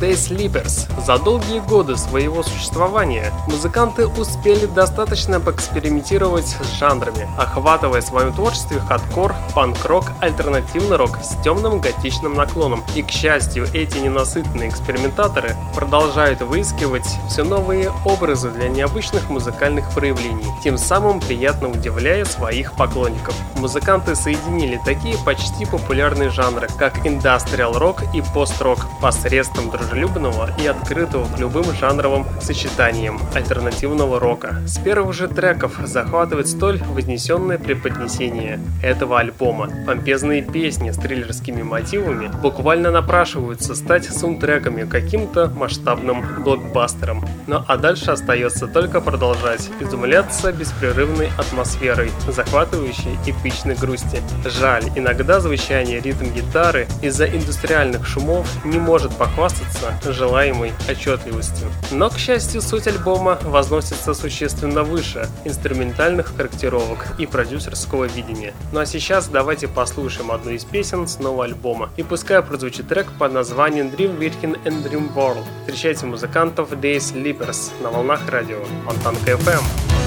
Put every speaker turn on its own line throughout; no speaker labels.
Day Sleepers. За долгие годы своего существования музыканты успели достаточно поэкспериментировать с жанрами, охватывая в своем творчестве хардкор, панк-рок, альтернативный рок с темным готичным наклоном. И, к счастью, эти ненасытные экспериментаторы продолжают выискивать все новые образы для необычных музыкальных проявлений, тем самым приятно удивляя своих поклонников. Музыканты соединили такие почти популярные жанры, как индастриал рок и пост-рок посредством дружелюбного и открытого к любым жанровым сочетаниям альтернативного рока. С первых же треков захватывает столь вознесенное преподнесение этого альбома. Помпезные песни с триллерскими мотивами буквально напрашиваются стать саундтреками каким-то масштабным блокбастером. Ну а дальше остается только продолжать изумляться беспрерывной атмосферой, захватывающей эпичной грусти. Жаль, иногда звучание ритм гитары из-за индустриальных шумов не может похвастаться желаемой отчетливостью. Но, к счастью, суть альбома возносится существенно выше инструментальных корректировок и продюсерского видения. Ну а сейчас давайте послушаем одну из песен с нового альбома. И пускай прозвучит трек под названием Dream Weekend and Dream World. Встречайте музыкантов Day Sleepers на волнах радио Фонтанка FM.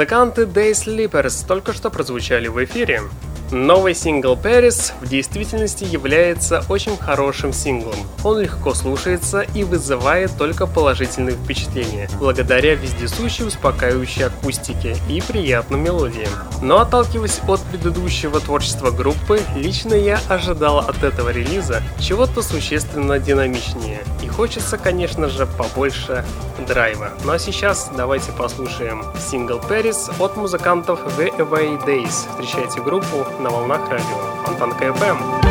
Музыканты Day Sleepers только что прозвучали в эфире. Новый сингл Paris в действительности является очень хорошим синглом. Он легко слушается и вызывает только положительные впечатления, благодаря вездесущей успокаивающей акустике и приятным мелодиям. Но отталкиваясь от предыдущего творчества группы, лично я ожидал от этого релиза чего-то существенно динамичнее. И хочется, конечно же, побольше драйва. Ну а сейчас давайте послушаем сингл Paris от музыкантов The Away Days. Встречайте группу на волнах радио Фонтанка FM.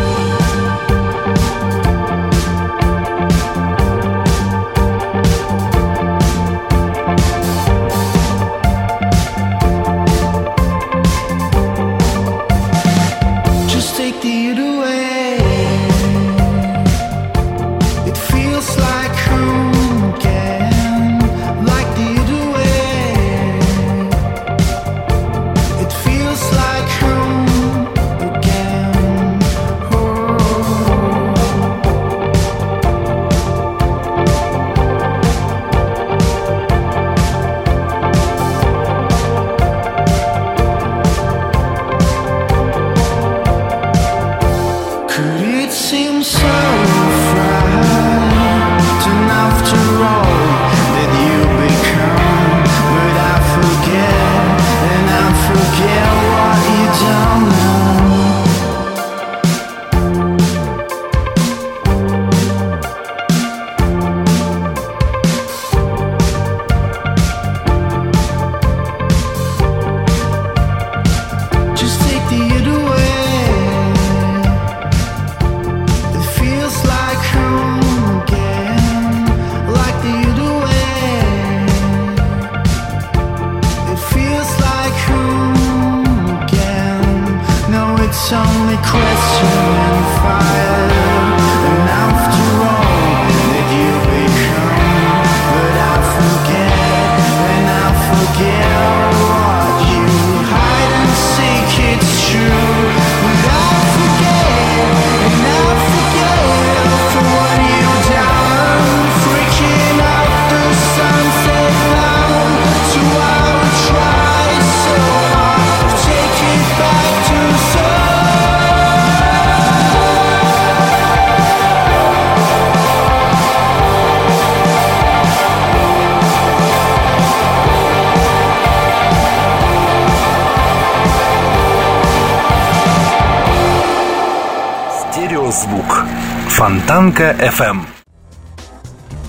Фонтанка FM.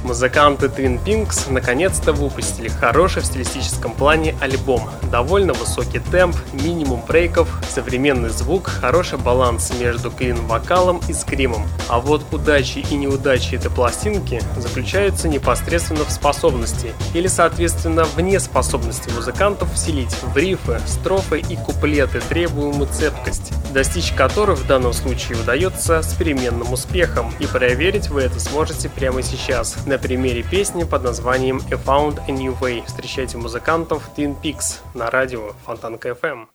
Музыканты Twin Pinks наконец-то выпустили хороший в стилистическом плане альбом. Довольно высокий темп, минимум брейков, современный звук, хороший баланс между клин-вокалом и скримом. А вот удачи и неудачи этой пластинки заключаются непосредственно в способности, или соответственно в неспособности музыкантов вселить в рифы, строфы и куплеты требуемую цепкость, достичь которых в данном случае удается с переменным успехом, и проверить вы это сможете прямо сейчас. Например, примере песни под названием «A Found a New Way». Встречайте музыкантов Twin Peaks на радио Фонтанка FM.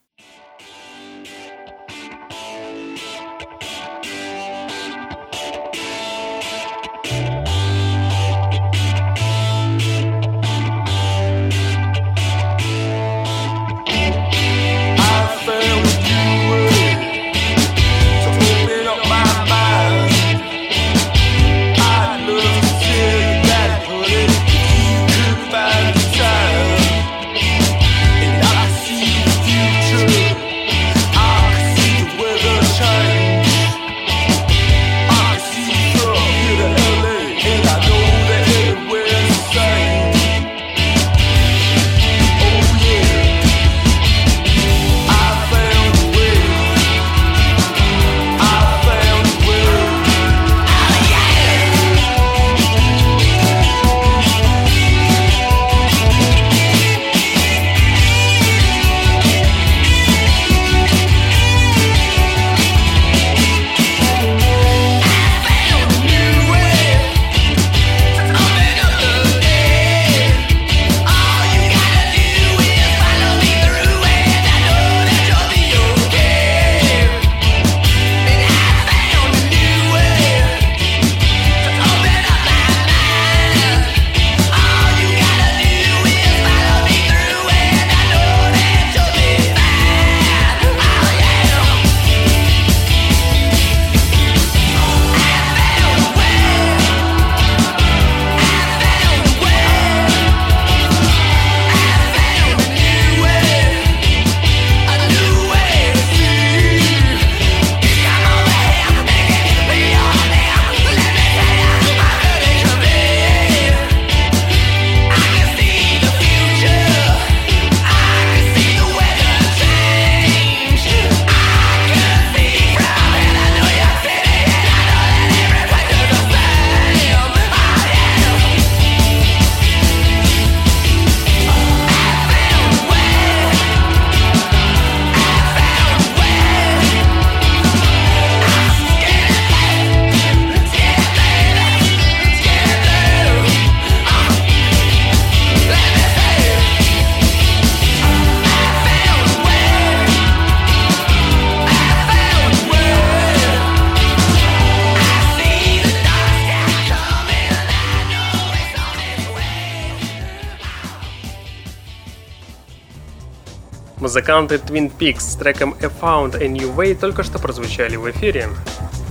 Музыканты Twin Peaks с треком A Found a New Way только что прозвучали в эфире.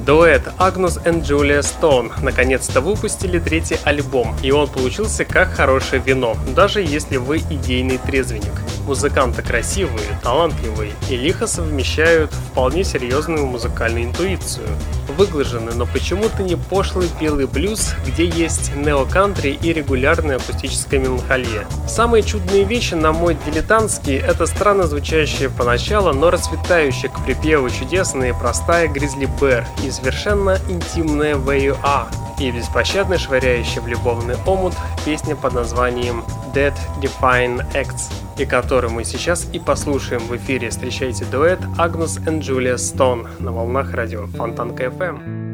Дуэт Агнус и Джулия Стоун наконец-то выпустили третий альбом, и он получился как хорошее вино, даже если вы идейный трезвенник. Музыканты красивые, талантливые и лихо совмещают вполне серьезную музыкальную интуицию. Выглажены, но почему-то не пошлый белый блюз, где есть нео-кантри и регулярная акустическая меланхолия. Самые чудные вещи, на мой дилетантский, это странно звучащая поначалу, но расцветающая к припеву чудесная и простая Гризли Бэр и совершенно интимная Are и беспощадно швыряющая в любовный омут песня под названием Dead Define Acts, и которую мы сейчас и послушаем в эфире. Встречайте дуэт Агнус и Джулия Стоун на волнах радио Фонтанка FM.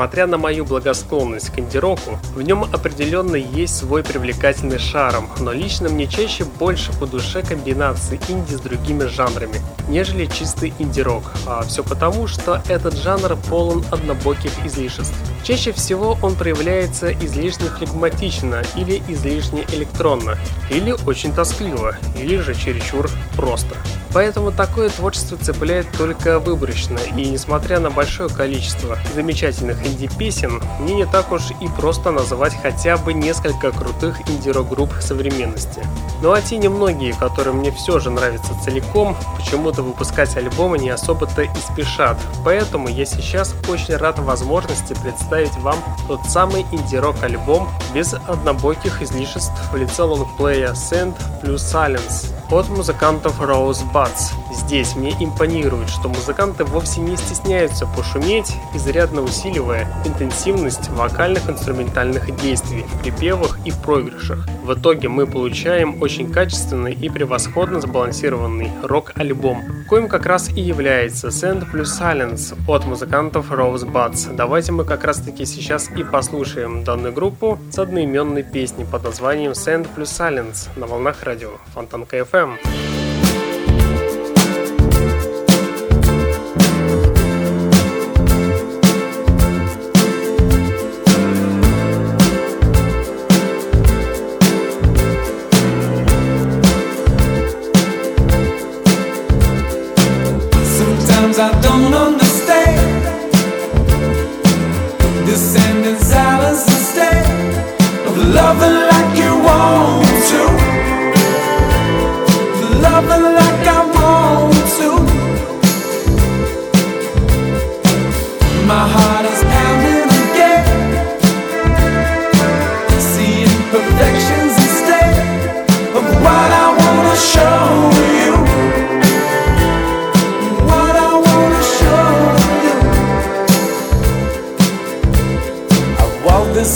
Несмотря на мою благосклонность к инди-року, в нем определенно есть свой привлекательный шарм, но лично мне чаще больше по душе комбинации инди с другими жанрами, нежели чистый инди-рок, а все потому, что этот жанр полон однобоких излишеств. Чаще всего он проявляется излишне флегматично или излишне электронно, или очень тоскливо, или же чересчур просто. Поэтому такое творчество цепляет только выборочно, и несмотря на большое количество замечательных инди-песен, мне не так уж и просто называть хотя бы несколько крутых инди-рок-групп современности. Ну а те немногие, которые мне все же нравятся целиком, почему-то выпускать альбомы не особо-то и спешат, поэтому я сейчас очень рад возможности представить вам тот самый инди-рок альбом без однобоких излишеств в лице лонгплея Sand плюс Silence от музыкантов Rosebuds. Здесь мне импонирует, что музыканты вовсе не стесняются пошуметь, изрядно усиливая интенсивность вокальных инструментальных действий в припевах и проигрышах. В итоге мы получаем очень качественный и превосходно сбалансированный рок-альбом, коим как раз и является Sand plus Silence от музыкантов Rosebuds. Давайте мы как раз таки сейчас и послушаем данную группу с одноименной песней под названием Sand plus Silence на волнах радио Фонтанка FM. FM.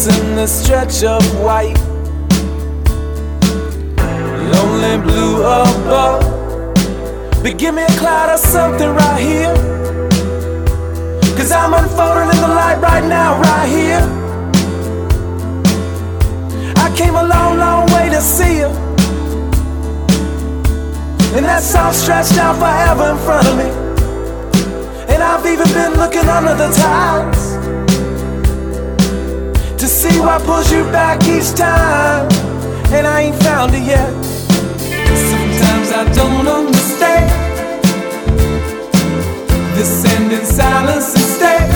Walk in the stretch of white lonely blue above. But give me a cloud or something right here. Cause I'm unfolding in the light right now, right here. I came a long, long way to see you. And that's all stretched out forever in front of me. And I've even been looking under the tiles to see what pulls you back each time. And I ain't found it yet. Sometimes I don't understand this ending silence instead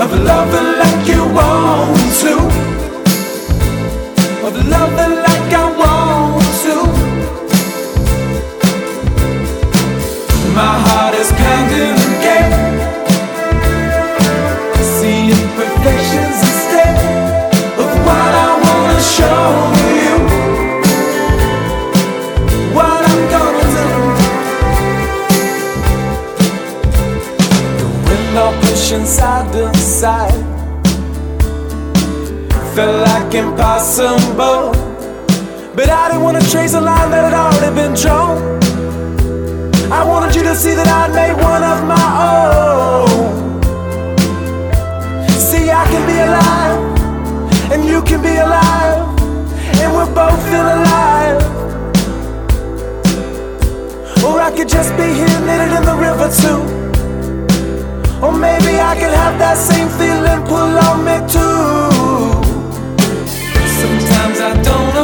of loving like you want to, of loving like I want to. My heart is pounding again, seeing perfections pushing side to side. Felt like impossible. But I didn't want to trace a line that had already been drawn. I wanted you to see that I'd made one of my own. See, I can be alive, and you can be alive, and we're both feel alive. Or I could just be here knitted in the river too. Or maybe I can have that same feeling pull on me too. Sometimes I don't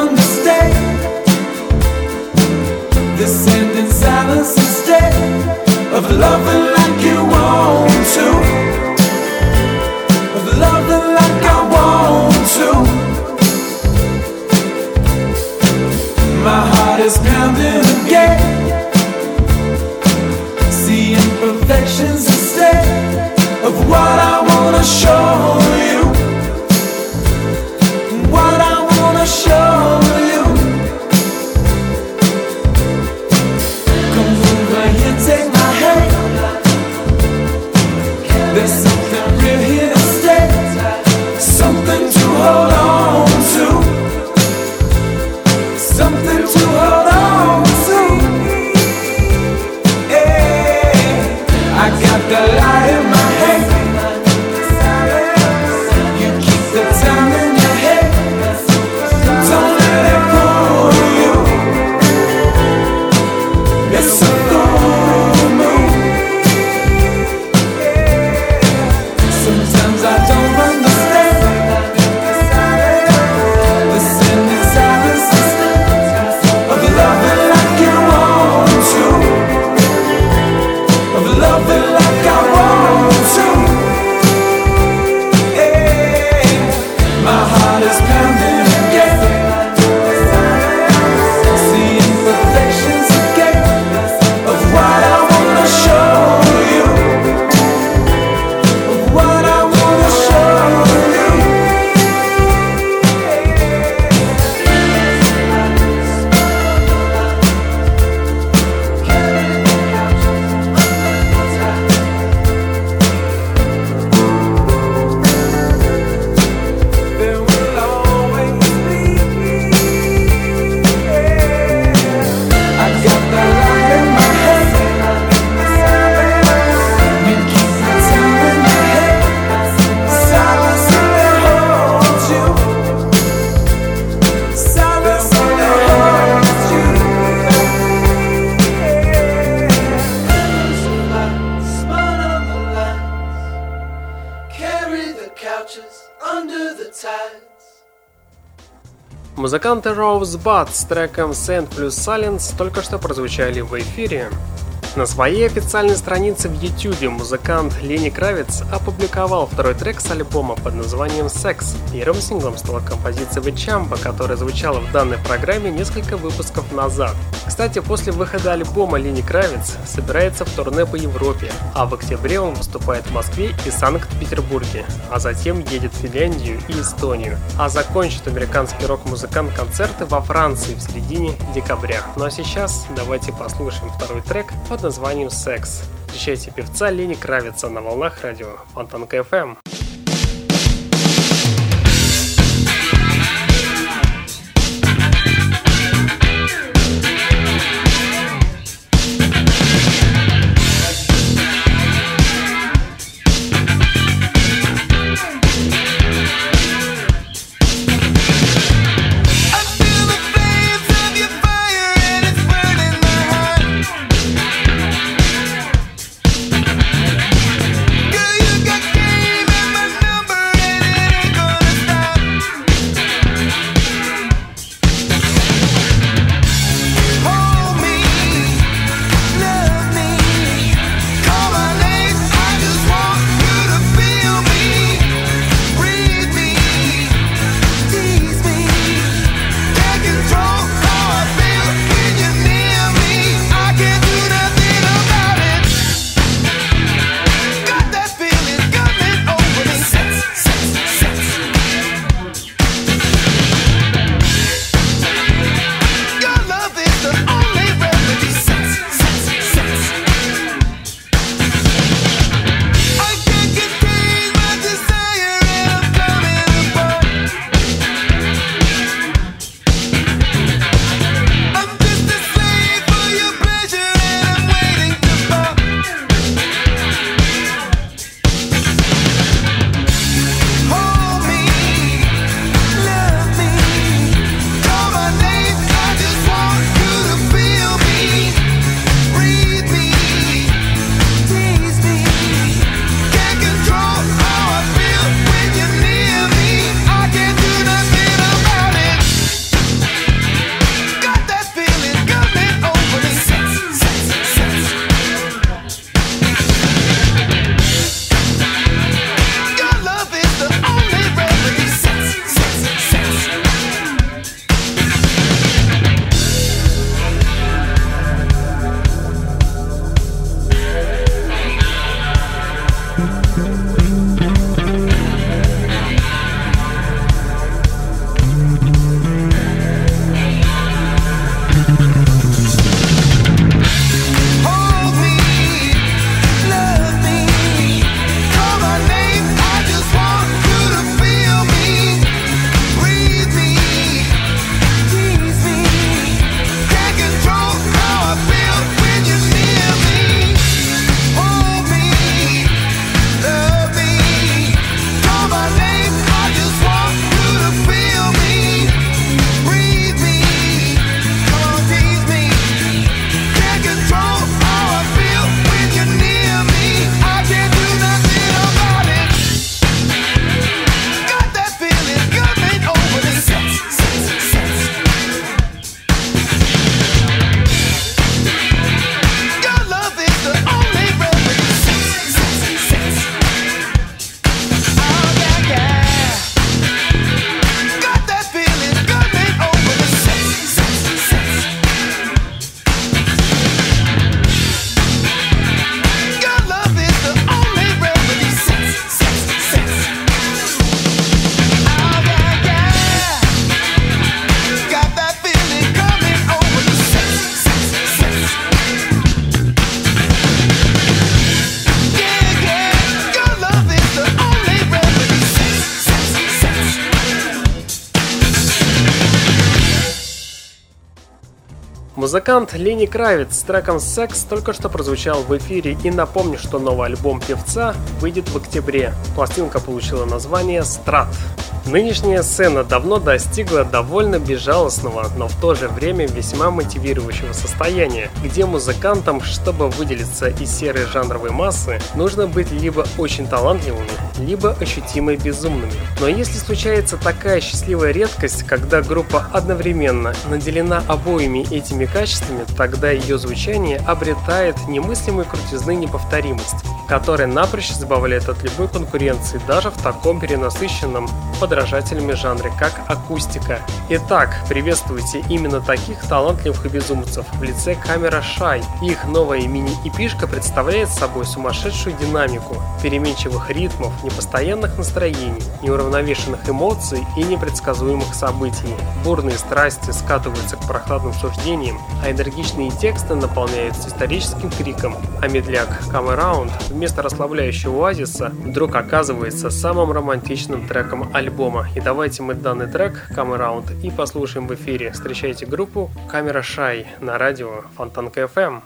Музыканты Rosebud с треком Sand plus Silence только что прозвучали в эфире. На своей официальной странице в YouTube музыкант Лени Кравец опубликовал второй трек с альбома под названием «Секс». Первым синглом стала композиция «The Champa», которая звучала в данной программе несколько выпусков назад. Кстати, после выхода альбома Лени Кравец собирается в турне по Европе, а в октябре он выступает в Москве и Санкт-Петербурге, а затем едет в Финляндию и Эстонию, а закончит американский рок-музыкант концерты во Франции в середине декабря. Ну а сейчас давайте послушаем второй трек под названием «Секс». Встречайте певца Лени Кравица на волнах радио Фонтанка FM. Музыкант Лени Кравец с треком «Секс» только что прозвучал в эфире и напомню, что новый альбом певца выйдет в октябре. Пластинка получила название «Страт».
Нынешняя сцена давно достигла довольно безжалостного, но в то же время весьма мотивирующего состояния, где музыкантам, чтобы выделиться из серой жанровой массы, нужно быть либо очень талантливыми, либо ощутимо безумными. Но если случается такая счастливая редкость, когда группа одновременно наделена обоими этими качествами, тогда ее звучание обретает немыслимую крутизны неповторимость, которая напрочь избавляет от любой конкуренции даже в таком перенасыщенном подражателями жанре, как акустика. Итак, приветствуйте именно таких талантливых и безумцев в лице камера Шай. Их новая мини-эпишка представляет собой сумасшедшую динамику, переменчивых ритмов, непостоянных настроений, неуравновешенных эмоций и непредсказуемых событий. Бурные страсти скатываются к прохладным суждениям, а энергичные тексты наполняются историческим криком, а медляк «Come Around» вместо расслабляющего оазиса вдруг оказывается самым романтичным треком альбома. И давайте мы данный трек «Come Around» и послушаем в эфире. Встречайте группу «Камера Шай» на радио Фонтанка FM.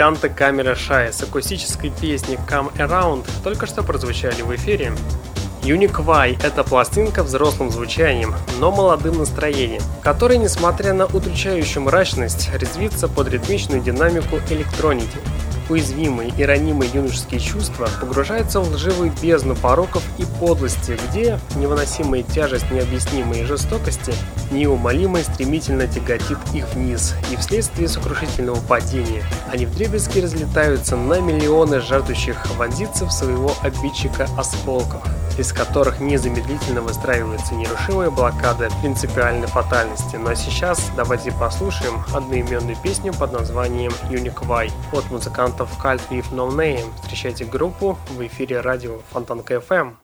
Музыканты Камера Шай с акустической песней Come Around только что прозвучали в эфире. Unique Y – это пластинка взрослым звучанием, но молодым настроением, который, несмотря на удручающую мрачность, резвится под ритмичную динамику электроники уязвимые и ранимые юношеские чувства погружаются в лживую бездну пороков подлости, где невыносимая тяжесть необъяснимой жестокости неумолимо и стремительно тяготит их вниз, и вследствие сокрушительного падения они вдребезги разлетаются на миллионы жаждущих вонзиться в своего обидчика осколков из которых незамедлительно выстраивается нерушимая блокада принципиальной фатальности. Но сейчас давайте послушаем одноименную песню под названием Y от музыкантов Cult With No Name. Встречайте группу в эфире радио Фонтанка FM.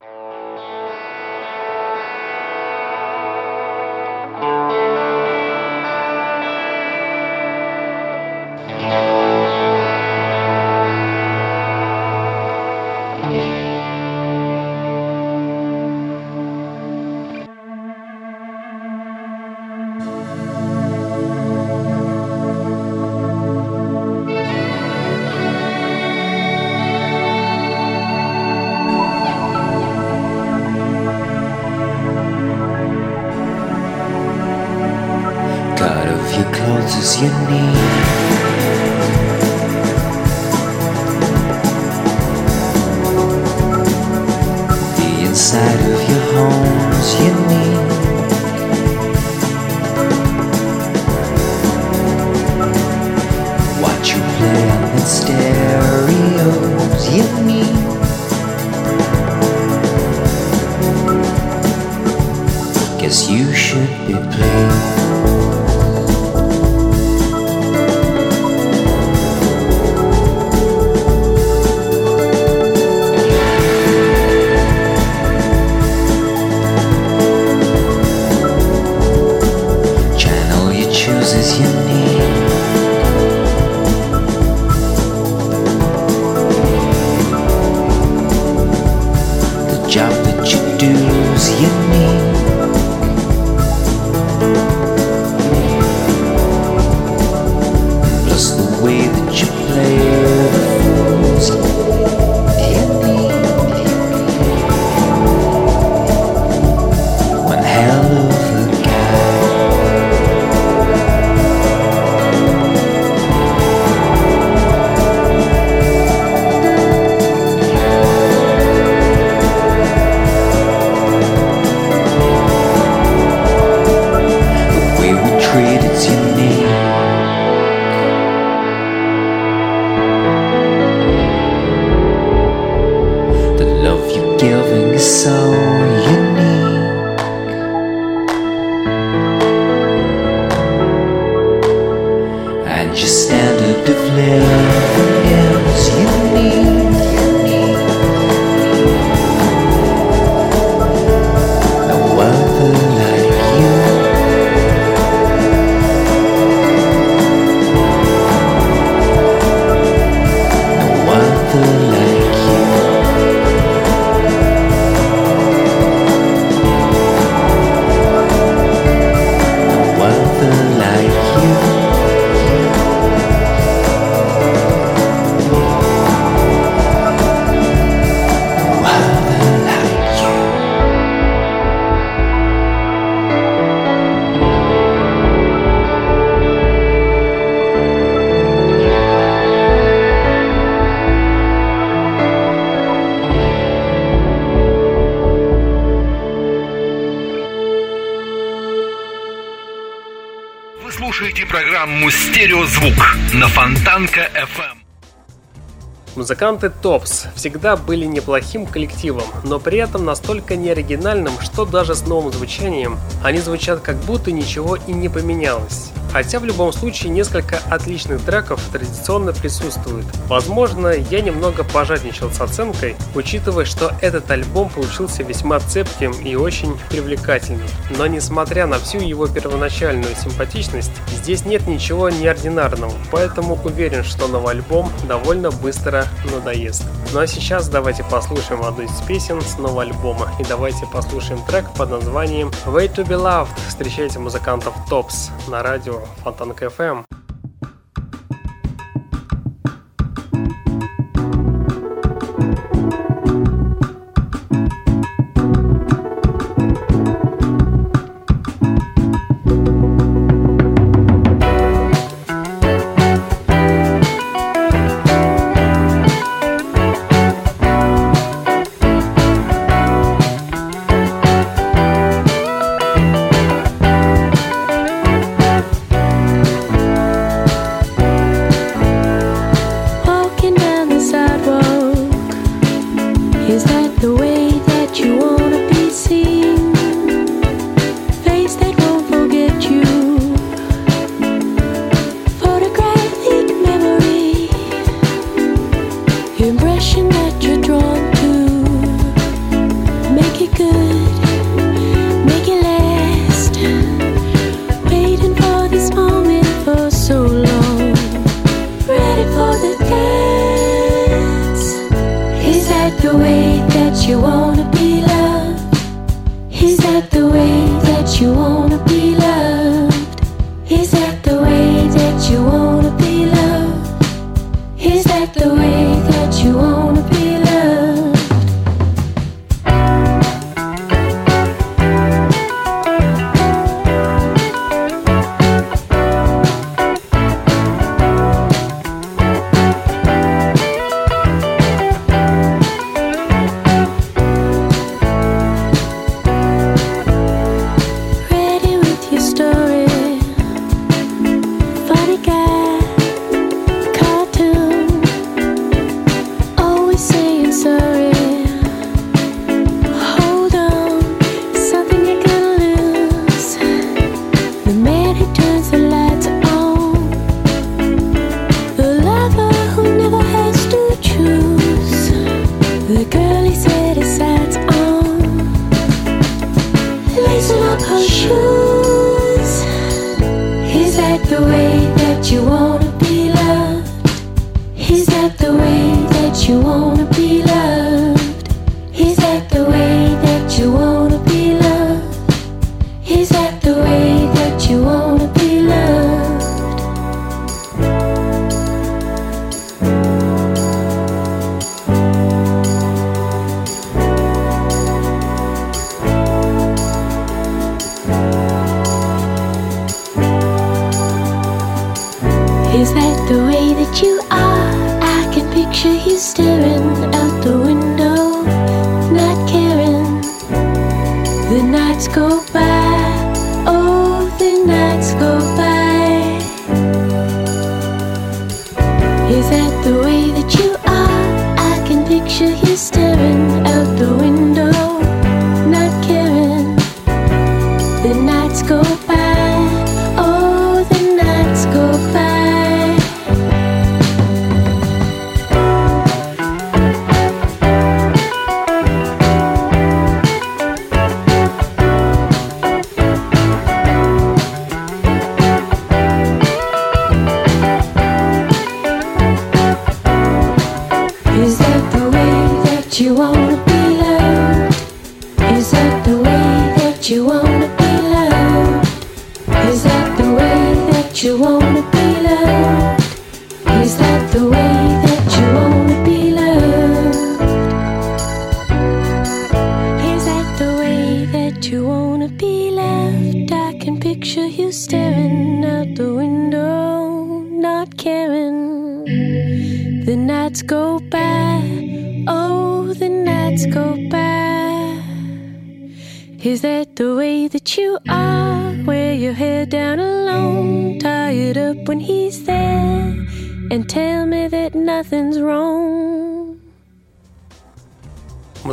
Музыканты Топс всегда были неплохим коллективом, но при этом настолько неоригинальным, что даже с новым звучанием они звучат как будто ничего и не поменялось. Хотя в любом случае несколько отличных треков традиционно присутствуют. Возможно, я немного пожадничал с оценкой, учитывая, что этот альбом получился весьма цепким и очень привлекательным. Но несмотря на всю его первоначальную симпатичность, здесь нет ничего неординарного, поэтому уверен, что новый альбом довольно быстро надоест. Ну а сейчас давайте послушаем одну из песен с нового альбома и давайте послушаем трек под названием Way to be Loved. Встречайте музыкантов Tops на радио Фонтанка FM.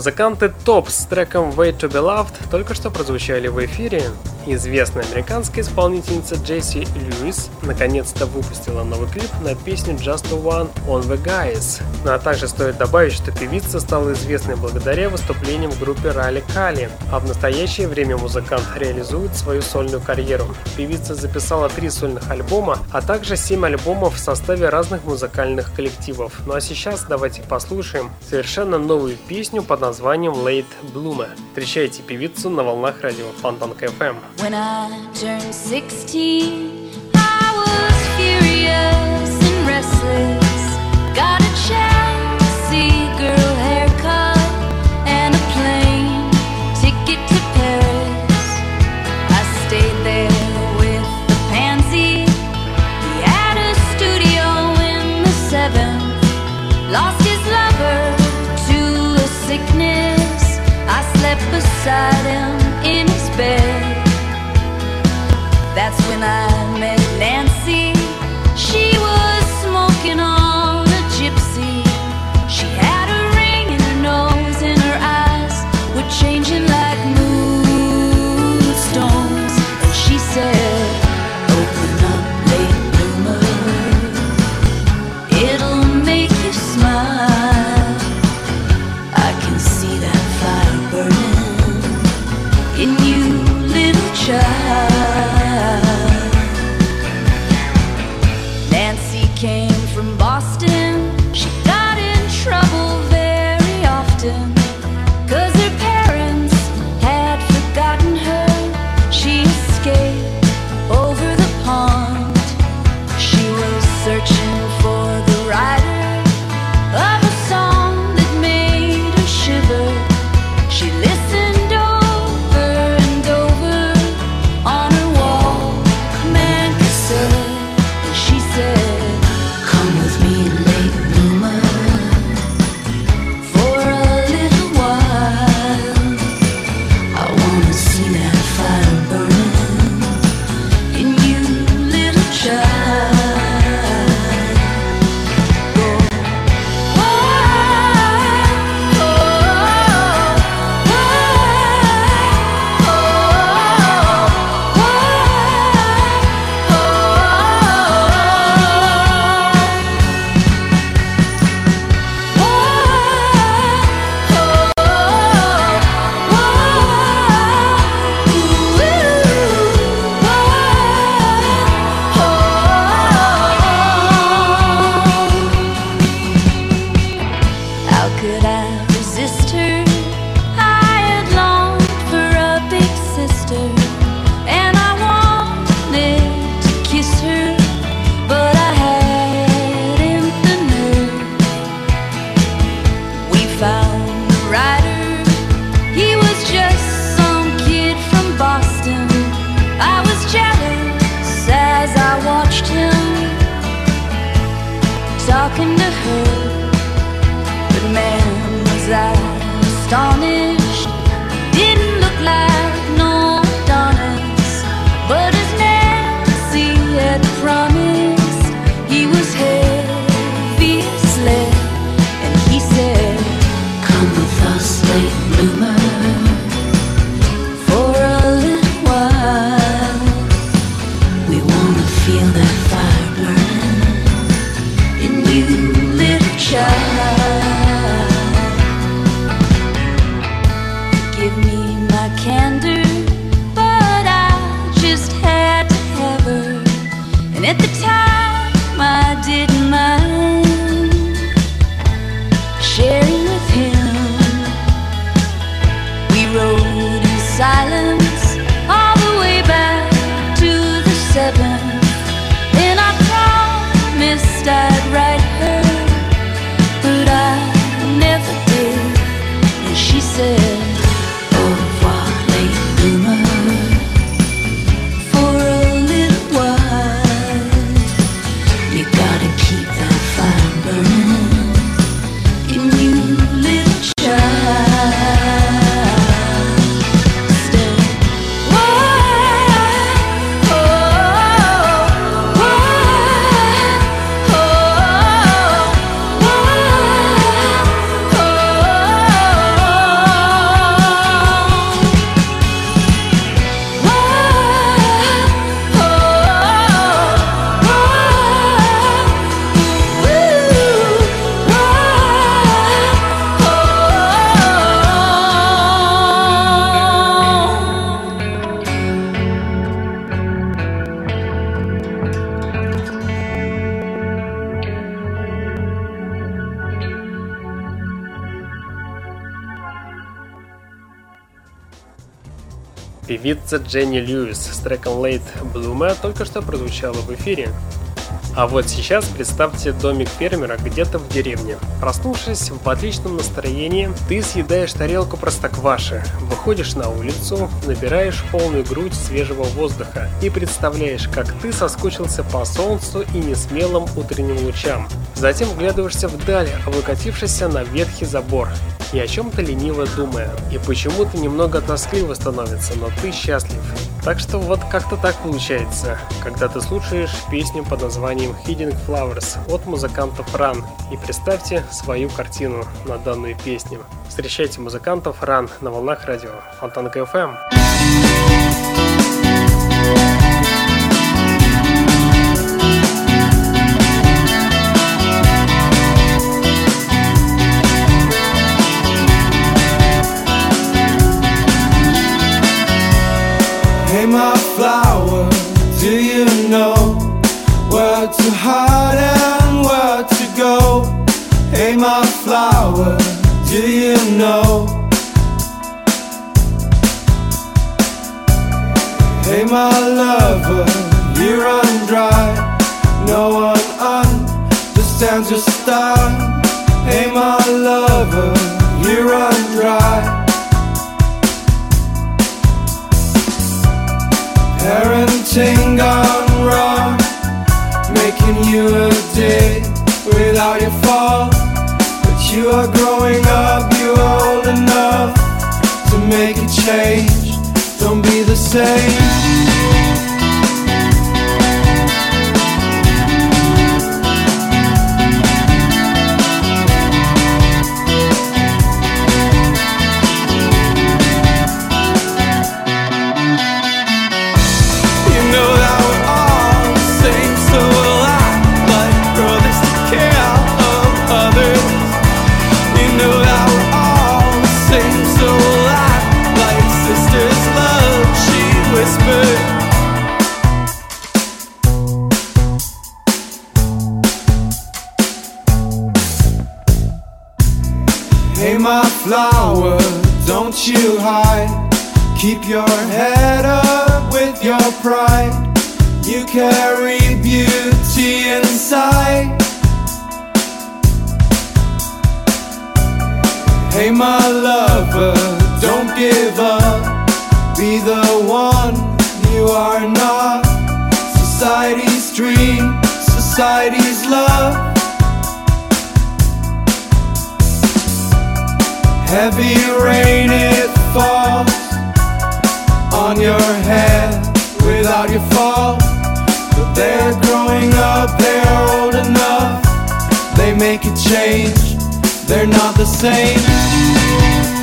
Музыканты Топ с треком Way to Be Loved только что прозвучали в эфире. Известная американская исполнительница Джесси Льюис наконец-то выпустила новый клип на песню Just One on the Guys. Ну а также стоит добавить, что певица стала известной благодаря выступлениям в группе Ралли Кали, а в настоящее время музыкант реализует свою сольную карьеру. Певица записала три сольных альбома, а также семь альбомов в составе разных музыкальных коллективов. Ну а сейчас давайте послушаем совершенно новую песню под названием Late Bloomer. Встречайте певицу на волнах радио Фонтан КФМ.
When I turned 16, I was curious and restless. got a chance.
Певица Дженни Льюис с треком Late Bloomer только что прозвучала в эфире. А вот сейчас представьте домик фермера где-то в деревне. Проснувшись в отличном настроении, ты съедаешь тарелку простокваши, выходишь на улицу, набираешь полную грудь свежего воздуха и представляешь, как ты соскучился по солнцу и несмелым утренним лучам. Затем вглядываешься вдаль, облокотившийся на ветхий забор, и о чем-то лениво думая. И почему-то немного тоскливо становится, но ты счастлив. Так что вот как-то так получается, когда ты слушаешь песню под названием Hidden Flowers от музыкантов Run. И представьте свою картину на данную песню. Встречайте музыкантов Run на волнах радио Фонтанка FM.
Flower, do you know where to hide and where to go? Hey, my flower, do you know? Hey, my lover, you run dry. No one understands your style. Hey, my lover, you run dry. Parenting gone wrong, making you a day without your fault. But you are growing up, you are old enough to make a change. Don't be the same. You hide. Keep your head up with your pride. You carry beauty inside. Hey, my lover, don't give up. Be the one you are not. Society's dream, society's love. Heavy rain it falls on your head without your fault. But they're growing up, they're old enough. They make a change, they're not the same.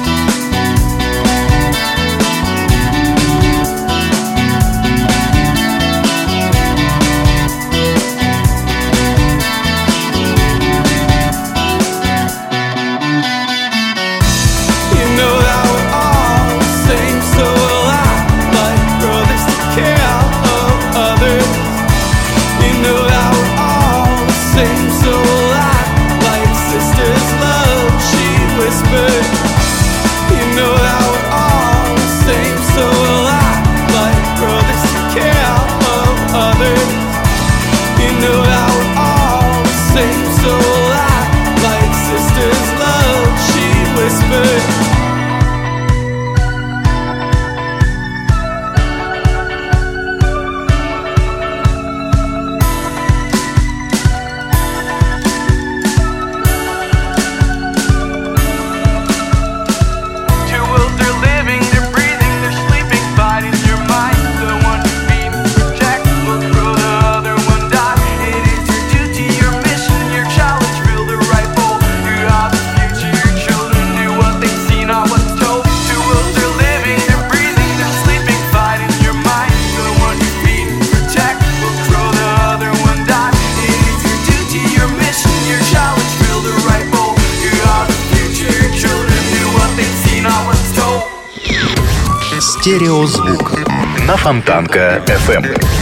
Стереозвук на Фонтанка FM.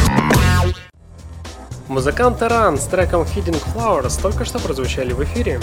Музыканты Run с треком Feeding Flowers только что прозвучали в эфире.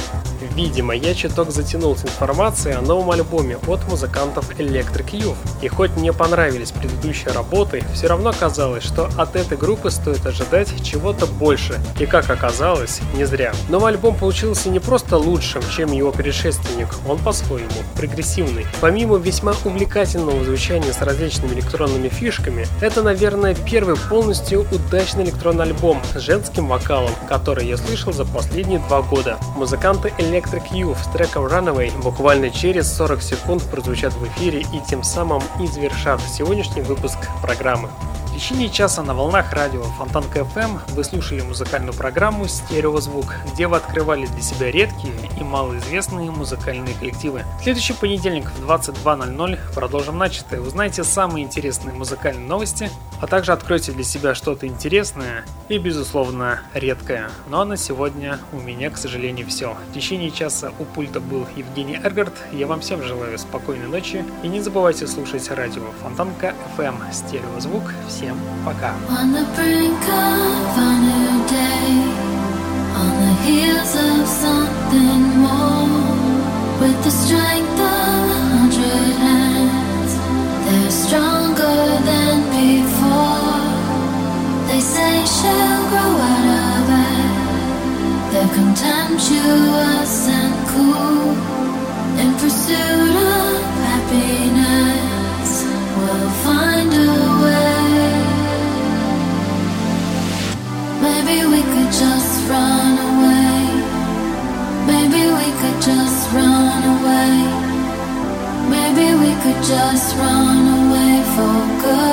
Видимо, я чуток затянул с информацией о новом альбоме от музыкантов Electric Youth. И хоть мне понравились предыдущие работы, все равно казалось, что от этой группы стоит ожидать чего-то больше. И как оказалось, не зря. Новый альбом получился не просто лучшим, чем его предшественник, он по-своему прогрессивный. Помимо весьма увлекательного звучания с различными электронными фишками, это, наверное, первый полностью удачный электронный альбом женским вокалом, который я слышал за последние два года. Музыканты Electric Youth с треком Runaway буквально через 40 секунд прозвучат в эфире и тем самым и завершат сегодняшний выпуск программы. Течение часа на волнах радио Фонтанка FM вы слушали музыкальную программу «Стереозвук», где вы открывали для себя редкие и малоизвестные музыкальные коллективы. В следующий понедельник в 22.00 продолжим начатое. Узнайте самые интересные музыкальные новости, а также откройте для себя что-то интересное и, безусловно, редкое. Ну а на сегодня у меня, к сожалению, все. В течение часа у пульта был Евгений Эргард. Я вам всем желаю спокойной ночи и не забывайте слушать радио Фонтанка FM «Стереозвук». Всем пока!
On the brink of a new day, on the heels of something more, with the strength of a hundred hands, they're stronger than before. They say she'll grow out of it. They're contemptuous and cool, in pursuit of happiness. Just run away Maybe we could just run away Maybe we could just run away for good.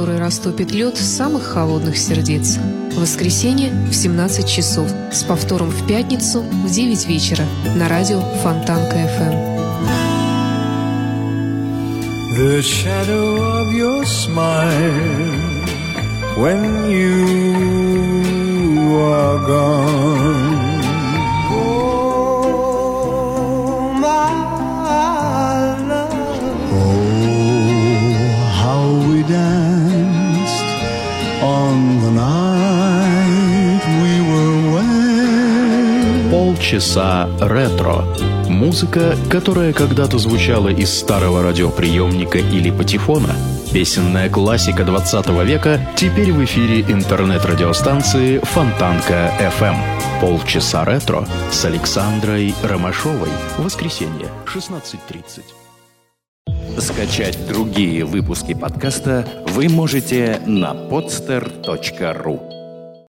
Которая растопит лед самых холодных сердец. В воскресенье в 17 часов. С повтором в пятницу в 9 вечера. На радио Фонтанка FM.
The shadow of your smile when you are gone.
Полчаса ретро. Музыка, которая когда-то звучала из старого радиоприемника или патефона. Песенная классика 20 века теперь в эфире интернет-радиостанции Фонтанка FM. Полчаса ретро с Александрой Ромашовой. Воскресенье, 16.30.
Скачать другие выпуски подкаста вы можете на podster.ru